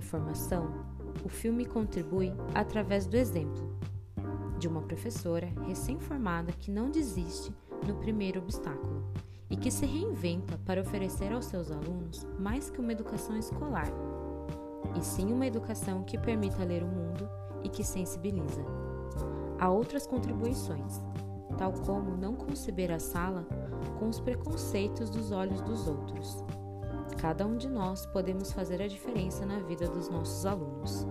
formação, o filme contribui através do exemplo de uma professora recém-formada que não desiste no primeiro obstáculo e que se reinventa para oferecer aos seus alunos mais que uma educação escolar, e sim uma educação que permita ler o mundo e que sensibiliza. Há outras contribuições, tal como não conceber a sala com os preconceitos dos olhos dos outros. Cada um de nós podemos fazer a diferença na vida dos nossos alunos.